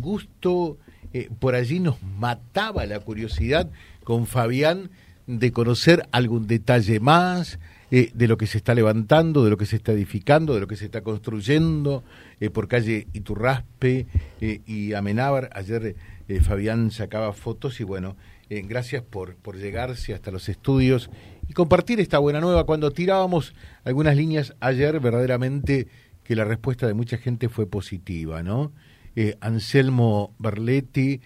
gusto, por allí nos mataba la curiosidad con Fabián de conocer algún detalle más, eh, de lo que se está levantando, de lo que se está edificando, de lo que se está construyendo eh, por calle Iturraspe eh, y Amenábar. Ayer Fabián sacaba fotos y bueno, gracias por, por llegarse hasta los estudios y compartir esta buena nueva. Cuando tirábamos algunas líneas ayer, verdaderamente que la respuesta de mucha gente fue positiva, ¿no? Anselmo Berletti,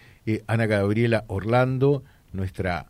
Ana Gabriela Orlando, nuestra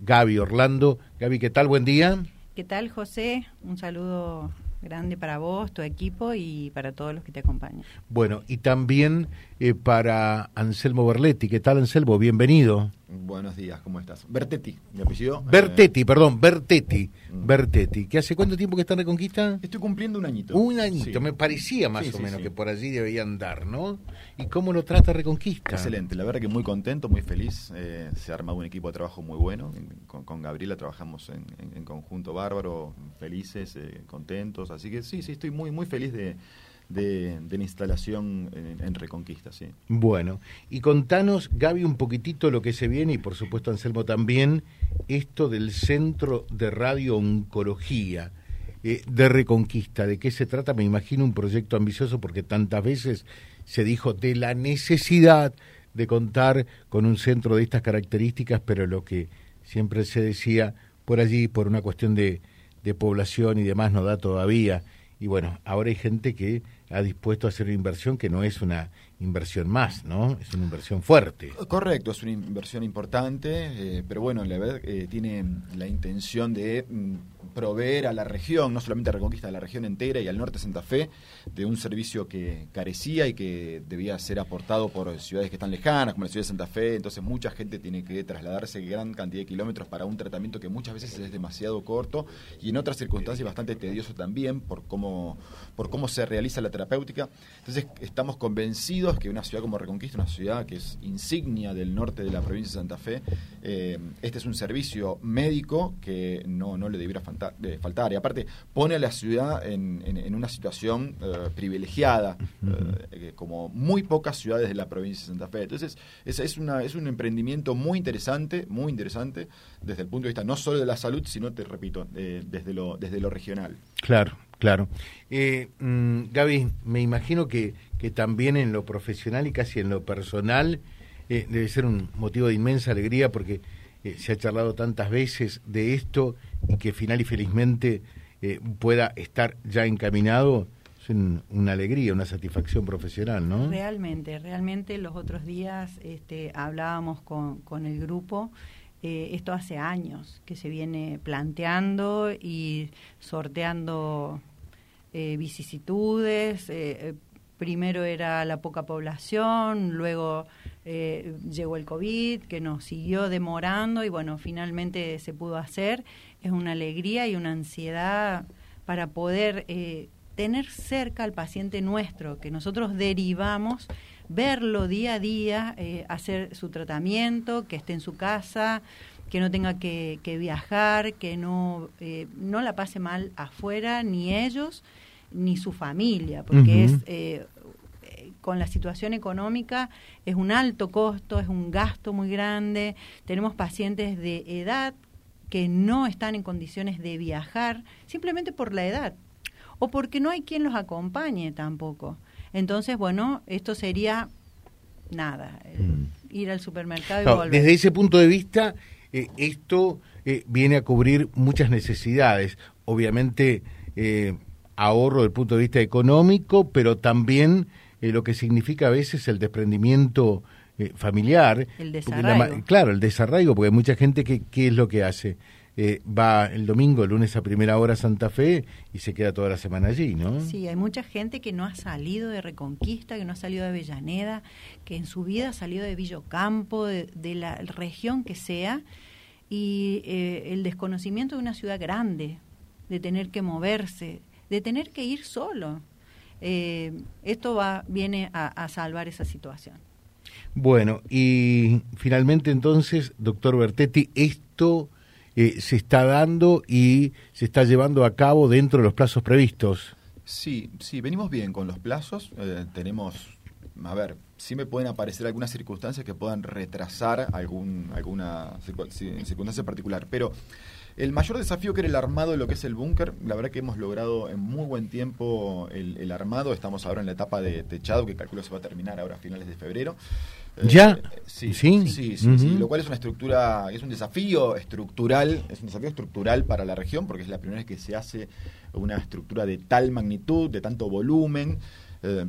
Gaby Orlando. Gaby, ¿qué tal? Buen día. ¿Qué tal, José? Un saludo grande para vos, tu equipo y para todos los que te acompañan. Bueno, y también eh, para Anselmo Berletti. ¿Qué tal, Anselmo? Bienvenido. Buenos días, ¿cómo estás? Bertetti, mi apellido. Bertetti, perdón, Bertetti. Mm. Bertetti. ¿Qué hace cuánto tiempo que está en Reconquista? Estoy cumpliendo un añito. Un añito, me parecía más o menos que por allí debía andar, ¿no? ¿Y cómo lo trata Reconquista? Excelente, la verdad que muy contento, muy feliz. Eh, se ha armado un equipo de trabajo muy bueno. Con, Gabriela trabajamos en, conjunto bárbaro, felices, eh, contentos. Así que sí, sí, estoy muy, muy feliz de de, la instalación en, Reconquista. Sí. Bueno, y contanos, Gaby, un poquitito lo que se viene, y por supuesto Anselmo también, esto del Centro de Radio Oncología eh, de Reconquista. ¿De qué se trata? Me imagino un proyecto ambicioso porque tantas veces se dijo de la necesidad de contar con un centro de estas características, pero lo que siempre se decía por allí, por una cuestión de, de población y demás, no da todavía. Y bueno, ahora hay gente que ha dispuesto a hacer una inversión que no es una inversión más, ¿no? Es una inversión fuerte. Correcto, es una inversión importante, eh, pero bueno, la verdad eh, tiene la intención de mm, proveer a la región, no solamente a Reconquista, a la región entera y al norte de Santa Fe, de un servicio que carecía y que debía ser aportado por ciudades que están lejanas, como la ciudad de Santa Fe. Entonces, mucha gente tiene que trasladarse gran cantidad de kilómetros para un tratamiento que muchas veces es demasiado corto y en otras circunstancias bastante tedioso también por cómo, por cómo se realiza la terapéutica. Entonces, estamos convencidos que una ciudad como Reconquista, una ciudad que es insignia del norte de la provincia de Santa Fe, eh, este es un servicio médico que no, no le debiera faltar de faltar. Y aparte pone a la ciudad en, en, una situación eh, privilegiada, eh, como muy pocas ciudades de la provincia de Santa Fe. Entonces, es, es, una, es un emprendimiento muy interesante, muy interesante, desde el punto de vista no solo de la salud, sino, te repito, desde, lo, desde lo regional. Claro, claro. Eh, mm, Gaby, me imagino que, que también en lo profesional y casi en lo personal debe ser un motivo de inmensa alegría porque se ha charlado tantas veces de esto y que final y felizmente eh, pueda estar ya encaminado, es una alegría, una satisfacción profesional, ¿no? Realmente, realmente los otros días este, hablábamos con, con el grupo. Eh, esto hace años que se viene planteando y sorteando eh, vicisitudes. Primero era la poca población, luego llegó el COVID, que nos siguió demorando y bueno, finalmente se pudo hacer. Es una alegría y una ansiedad para poder eh, tener cerca al paciente nuestro, que nosotros derivamos, verlo día a día, eh, hacer su tratamiento, que esté en su casa, que no tenga que, viajar, que no, eh, no la pase mal afuera, ni ellos, ni su familia, porque es con la situación económica es un alto costo, es un gasto muy grande. Tenemos pacientes de edad que no están en condiciones de viajar simplemente por la edad o porque no hay quien los acompañe tampoco. Entonces, bueno, esto sería nada, eh, mm. ir al supermercado y volver. Desde ese punto de vista, eh, esto eh, viene a cubrir muchas necesidades. Obviamente, ahorro desde el punto de vista económico, pero también lo que significa a veces el desprendimiento eh, familiar. El desarraigo. claro, el desarraigo, porque hay mucha gente que, ¿qué es lo que hace? Eh, va el domingo, el lunes a primera hora a Santa Fe y se queda toda la semana allí, ¿no? Sí, hay mucha gente que no ha salido de Reconquista, que no ha salido de Avellaneda, que en su vida ha salido de Villocampo, de, de la región que sea, y eh, el desconocimiento de una ciudad grande, de tener que moverse, de tener que ir solo. esto va, viene a salvar esa situación. Bueno, y finalmente entonces, doctor Bertetti, esto eh, se está dando y se está llevando a cabo dentro de los plazos previstos. Sí, sí, venimos bien con los plazos. Eh, tenemos a ver, sí me pueden aparecer algunas circunstancias que puedan retrasar algún, alguna circunstancia particular, pero el mayor desafío que era el armado de lo que es el búnker, la verdad que hemos logrado en muy buen tiempo el, armado, estamos ahora en la etapa de techado, que calculo se va a terminar ahora a finales de febrero. ¿Ya? Eh, sí, sí, sí, sí, lo cual es una estructura, es un desafío estructural, es un desafío estructural para la región, porque es la primera vez que se hace una estructura de tal magnitud, de tanto volumen, eh,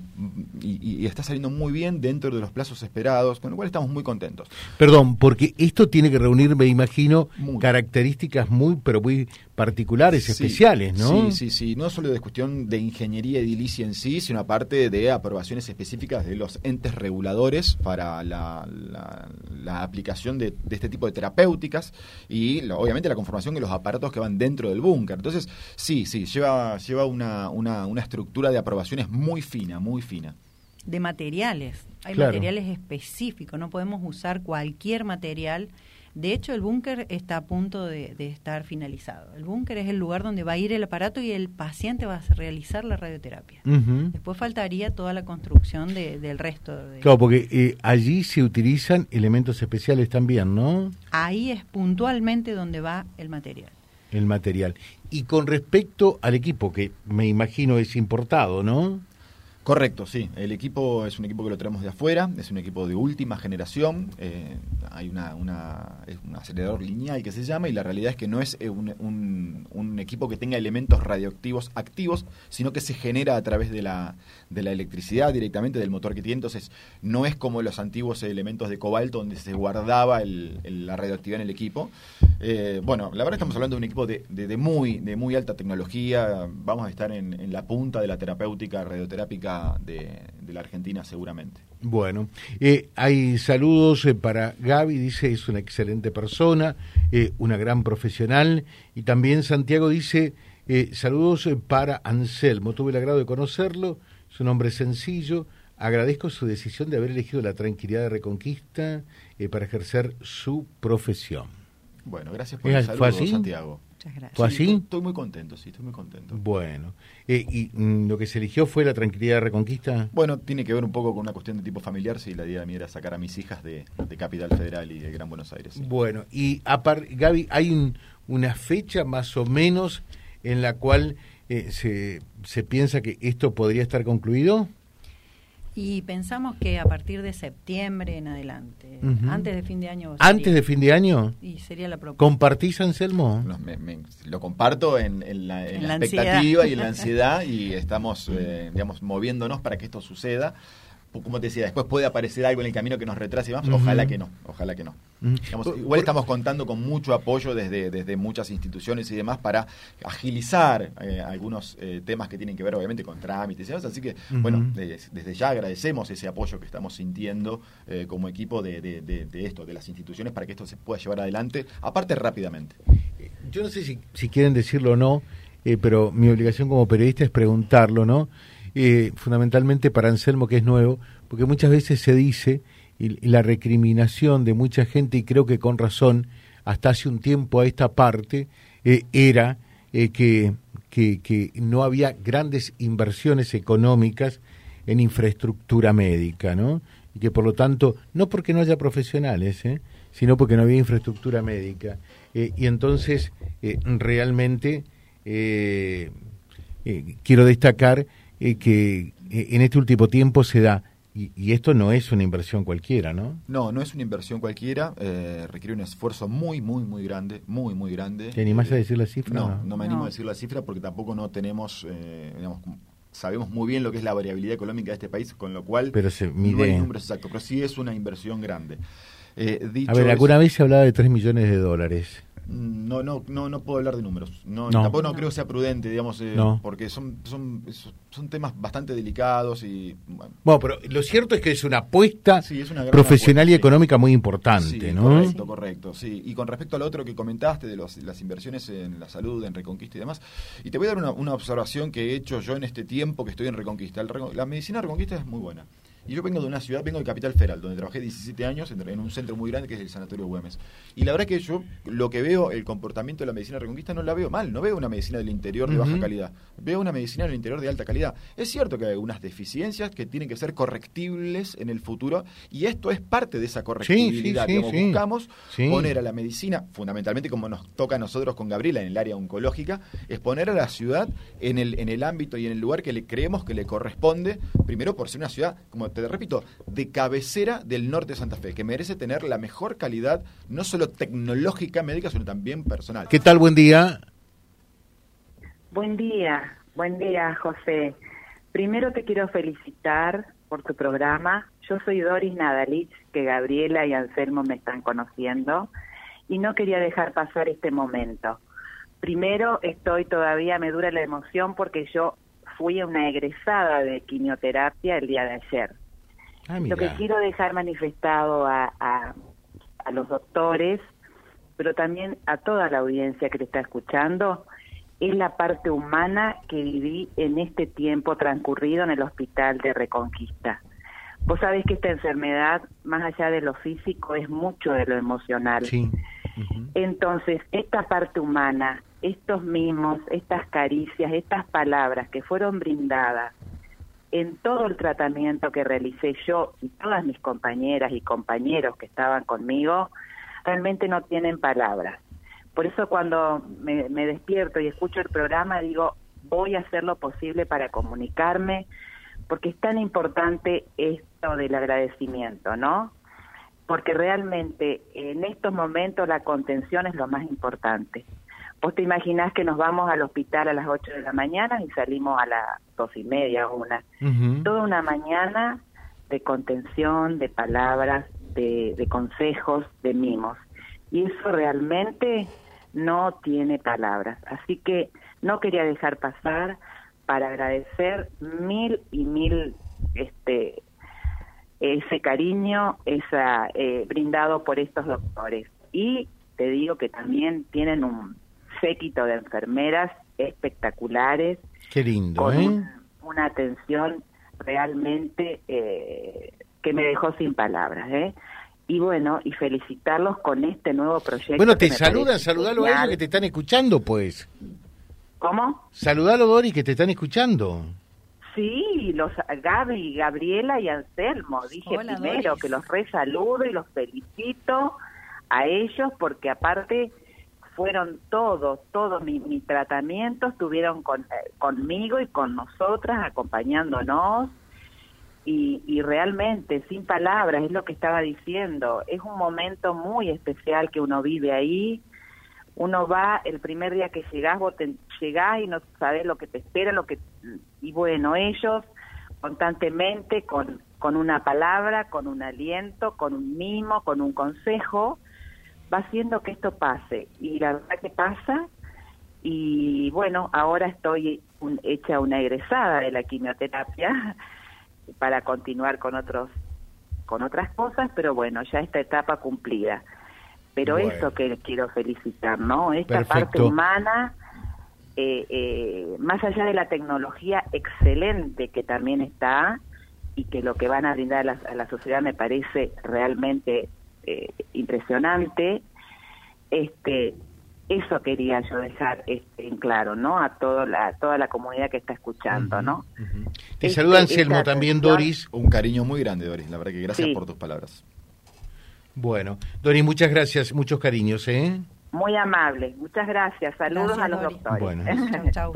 y, está saliendo muy bien dentro de los plazos esperados, con lo cual estamos muy contentos. Perdón, porque esto tiene que reunir, me imagino, características muy, pero muy particulares, especiales, ¿no? Sí, sí, sí, no solo de cuestión de ingeniería edilicia en sí, sino aparte de aprobaciones específicas de los entes reguladores para la, aplicación de, este tipo de terapéuticas y obviamente la conformación de los aparatos que van dentro del búnker. Entonces, sí, sí, lleva, lleva una, una, una estructura de aprobaciones muy fina, muy fina de materiales. Hay materiales específicos, no podemos usar cualquier material de hecho, el búnker está a punto de, estar finalizado. El búnker es el lugar donde va a ir el aparato y el paciente va a realizar la radioterapia. Después faltaría toda la construcción del resto. De... Claro, porque eh, allí se utilizan elementos especiales también, ¿no? Ahí es puntualmente donde va el material. El material. Y con respecto al equipo, que me imagino es importado, ¿no? Correcto, sí. El equipo es un equipo que lo traemos de afuera, es un equipo de última generación. Eh, hay una, una, es un acelerador lineal que se llama y la realidad es que no es eh, un, un, equipo que tenga elementos radioactivos activos, sino que se genera a través de la, de la electricidad directamente del motor que tiene. Entonces, no es como los antiguos elementos de cobalto donde se guardaba el, la radioactividad en el equipo. Eh, bueno, la verdad estamos hablando de un equipo de, de, muy, de muy alta tecnología. Vamos a estar en, en la punta de la terapéutica radioterápica de, la Argentina seguramente. Bueno, eh, hay saludos eh, para Gaby, dice es una excelente persona, eh, una gran profesional, y también Santiago dice saludos para Anselmo, tuve el agrado de conocerlo, es un hombre sencillo, agradezco su decisión de haber elegido la tranquilidad de Reconquista para ejercer su profesión. Bueno, gracias por el saludo, Santiago. Muchas gracias. ¿Fue así? Estoy muy contento, sí, estoy muy contento. Bueno, eh, ¿y mm, lo que se eligió fue la tranquilidad de Reconquista? Bueno, tiene que ver un poco con una cuestión de tipo familiar, si la idea mía era sacar a mis hijas de, Capital Federal y de Gran Buenos Aires. Bueno, y Gaby, ¿hay una fecha más o menos en la cual eh, se, se piensa que esto podría estar concluido? Y pensamos que a partir de septiembre en adelante, antes de fin de año. ¿Antes de fin de año? Y sería la propuesta. ¿Compartís, Anselmo? lo comparto en, la, expectativa y en la ansiedad y estamos, eh, digamos, moviéndonos para que esto suceda como te decía, después puede aparecer algo en el camino que nos retrase más, ojalá que no, ojalá que no. igual estamos contando con mucho apoyo desde, desde muchas instituciones y demás para agilizar eh, algunos eh, temas que tienen que ver obviamente con trámites y demás, así que bueno, desde ya agradecemos ese apoyo que estamos sintiendo eh, como equipo de, de, esto, de las instituciones para que esto se pueda llevar adelante, aparte rápidamente. Yo no sé si, si quieren decirlo o no, pero mi obligación como periodista es preguntarlo, ¿no? Eh, fundamentalmente para Anselmo, que es nuevo, porque muchas veces se dice, y, la recriminación de mucha gente, y creo que con razón, hasta hace un tiempo a esta parte, eh, era eh, que, que, no había grandes inversiones económicas en infraestructura médica, ¿no? Y que por lo tanto, no porque no haya profesionales, sino porque no había infraestructura médica. y entonces, realmente, quiero destacar eh, que eh, en este último tiempo se da. Y, esto no es una inversión cualquiera, ¿no? No, no es una inversión cualquiera. Eh, requiere un esfuerzo muy, muy, muy grande, muy, muy grande. ¿Te animás a decir la cifra? No, no, me animo a decir la cifra porque tampoco no tenemos, digamos, sabemos muy bien lo que es la variabilidad económica de este país, con lo cual pero se mide... no hay números exactos, pero sí es una inversión grande. a ver, alguna vez se hablaba de 3 millones de dólares. No, no, no, no puedo hablar de números. No, Tampoco no creo que sea prudente, digamos, eh, porque son, son, son temas bastante delicados y... Bueno. pero lo cierto es que es una apuesta profesional y económica muy importante, ¿no? Correcto, correcto, sí. Y con respecto al otro que comentaste de los, las inversiones en la salud, en Reconquista y demás, y te voy a dar una, una observación que he hecho yo en este tiempo que estoy en Reconquista. la medicina Reconquista es muy buena Y yo vengo de una ciudad, vengo de Capital Federal, donde trabajé 17 años en, un centro muy grande que es el Sanatorio Güemes. Y la verdad que yo lo que veo, el comportamiento de la medicina reconquista, no la veo mal. No veo una medicina del interior de baja calidad. Veo una medicina del interior de alta calidad. Es cierto que hay algunas deficiencias que tienen que ser correctibles en el futuro y esto es parte de esa correctibilidad. que buscamos poner a la medicina, fundamentalmente como nos toca a nosotros con Gabriela en el área oncológica, es poner a la ciudad en el, en el ámbito y en el lugar que le creemos que le corresponde, primero por ser una ciudad, como te repito, de cabecera del norte de Santa Fe, que merece tener la mejor calidad, no solo tecnológica médica, sino también personal. ¿Qué tal? Buen día. Buen día, buen día, José. Primero te quiero felicitar por tu programa. Yo soy Doris Nadalich, que Gabriela y Anselmo me están conociendo, y no quería dejar pasar este momento. Primero, estoy todavía, me dura la emoción porque yo fui una egresada de quimioterapia el día de ayer. Ah, Lo que quiero dejar manifestado a, a, a los doctores, pero también a toda la audiencia que te está escuchando, es la parte humana que viví en este tiempo transcurrido en el hospital de Reconquista. Vos sabés que esta enfermedad, más allá de lo físico, es mucho de lo emocional. Sí. Entonces, esta parte humana, estos mimos, estas caricias, estas palabras que fueron brindadas en todo el tratamiento que realicé yo y todas mis compañeras y compañeros que estaban conmigo, realmente no tienen palabras. Por eso cuando me, despierto y escucho el programa digo, voy a hacer lo posible para comunicarme, porque es tan importante esto del agradecimiento, ¿no? Porque realmente en estos momentos la contención es lo más importante. Vos te imaginás que nos vamos al hospital a las 8 de la mañana y salimos a las dos y media o una. Toda una mañana de contención, de palabras, de, de consejos, de mimos. Y eso realmente no tiene palabras. Así que no quería dejar pasar para agradecer mil y mil este ese cariño esa eh, brindado por estos doctores y te digo que también tienen un séquito de enfermeras espectaculares qué lindo con ¿eh? una atención realmente eh, que me dejó sin palabras ¿eh? y bueno, y felicitarlos con este nuevo proyecto. Bueno, te saludan, saludalo a ellos que te están escuchando, pues. ¿Cómo? Saludalo, Dori, que te están escuchando. Sí, los Gaby, Gabriela y Anselmo. Dije primero que los resaludo y los felicito a ellos porque aparte fueron todos, todos mis mi tratamientos estuvieron con, eh, conmigo y con nosotras acompañándonos y, realmente, sin palabras, es lo que estaba diciendo, es un momento muy especial que uno vive ahí. Uno va el primer día que llegás, vos llegás y no sabes lo que te espera, lo que y bueno, ellos constantemente con con una palabra, con un aliento, con un mimo, con un consejo, va haciendo que esto pase. Y la verdad que pasa, y bueno, ahora estoy hecha una egresada de la quimioterapia, para continuar con otros con otras cosas, pero bueno, ya esta etapa cumplida. Pero eso que quiero felicitar, ¿no? Esta parte humana, eh, eh, más allá de la tecnología excelente que también está y que lo que van a brindar a la, sociedad me parece realmente eh, impresionante, este eso quería yo dejar este, en claro, ¿no? A toda la, toda la comunidad que está escuchando, ¿no? Te este, saluda Anselmo también, Doris. Un cariño muy grande, Doris. La verdad que gracias por tus palabras. Bueno, Doris, muchas gracias, muchos cariños, ¿eh? Muy amable, muchas gracias. Saludos a los doctores. Bueno, chao,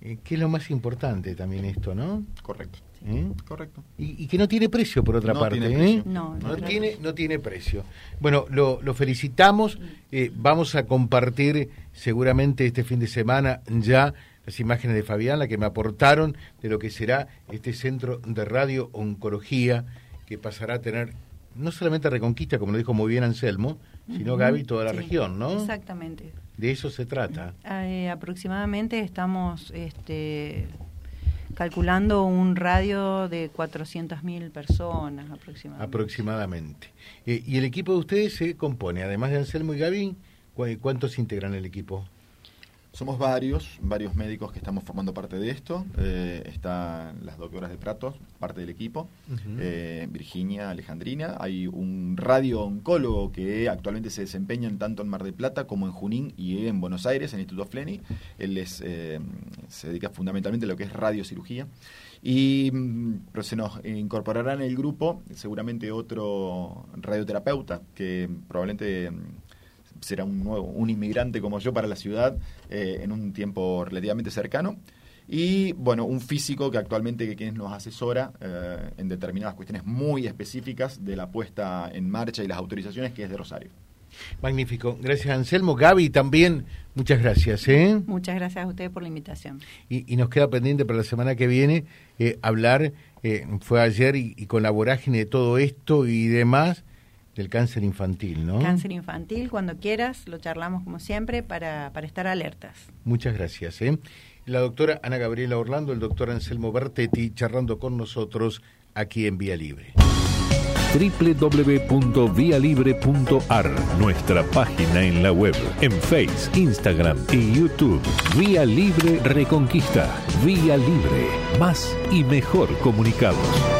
eh, Que es lo más importante también esto, ¿no? Correcto. ¿Eh? Correcto. Y, que no tiene precio, por otra parte. ¿eh? No, no, tiene, no tiene precio. Bueno, lo, lo felicitamos. Eh, vamos a compartir seguramente este fin de semana ya las imágenes de Fabián, la que me aportaron de lo que será este centro de radio oncología que pasará a tener no solamente Reconquista, como lo dijo muy bien Anselmo, sino Gaby, toda la región, ¿no? Exactamente. De eso se trata. aproximadamente estamos este, calculando un radio de 400.000 personas aproximadamente. Aproximadamente. Eh, ¿Y el equipo de ustedes se compone, además de Anselmo y Gaby, cuántos integran el equipo? Somos varios, varios médicos que estamos formando parte de esto. Eh, están las doctoras de Pratos, parte del equipo, eh, Virginia, Alejandrina. Hay un radio-oncólogo que actualmente se desempeña tanto en Mar del Plata como en Junín y en Buenos Aires, en el Instituto Fleni. Él es, eh, se dedica fundamentalmente a lo que es radiocirugía. Y mm, pero se nos incorporará en el grupo seguramente otro radioterapeuta que probablemente mm, será un nuevo, un inmigrante como yo para la ciudad eh, en un tiempo relativamente cercano. Y bueno, un físico que actualmente que nos asesora eh, en determinadas cuestiones muy específicas de la puesta en marcha y las autorizaciones, que es de Rosario. Magnífico. Gracias, Anselmo. Gaby, también muchas gracias. ¿eh? Muchas gracias a ustedes por la invitación. Y, nos queda pendiente para la semana que viene hablar, fue ayer y, y, con la vorágine de todo esto y demás, del cáncer infantil, ¿no? Cáncer infantil, cuando quieras, lo charlamos como siempre para, para estar alertas. Muchas gracias. ¿eh? La doctora Ana Gabriela Orlando, el doctor Anselmo Bertetti, charlando con nosotros aquí en Vía Libre www.vialibre.ar, nuestra página en la web, en Face, Instagram y YouTube. Vía Libre Reconquista. Vía Libre. Más y mejor comunicados.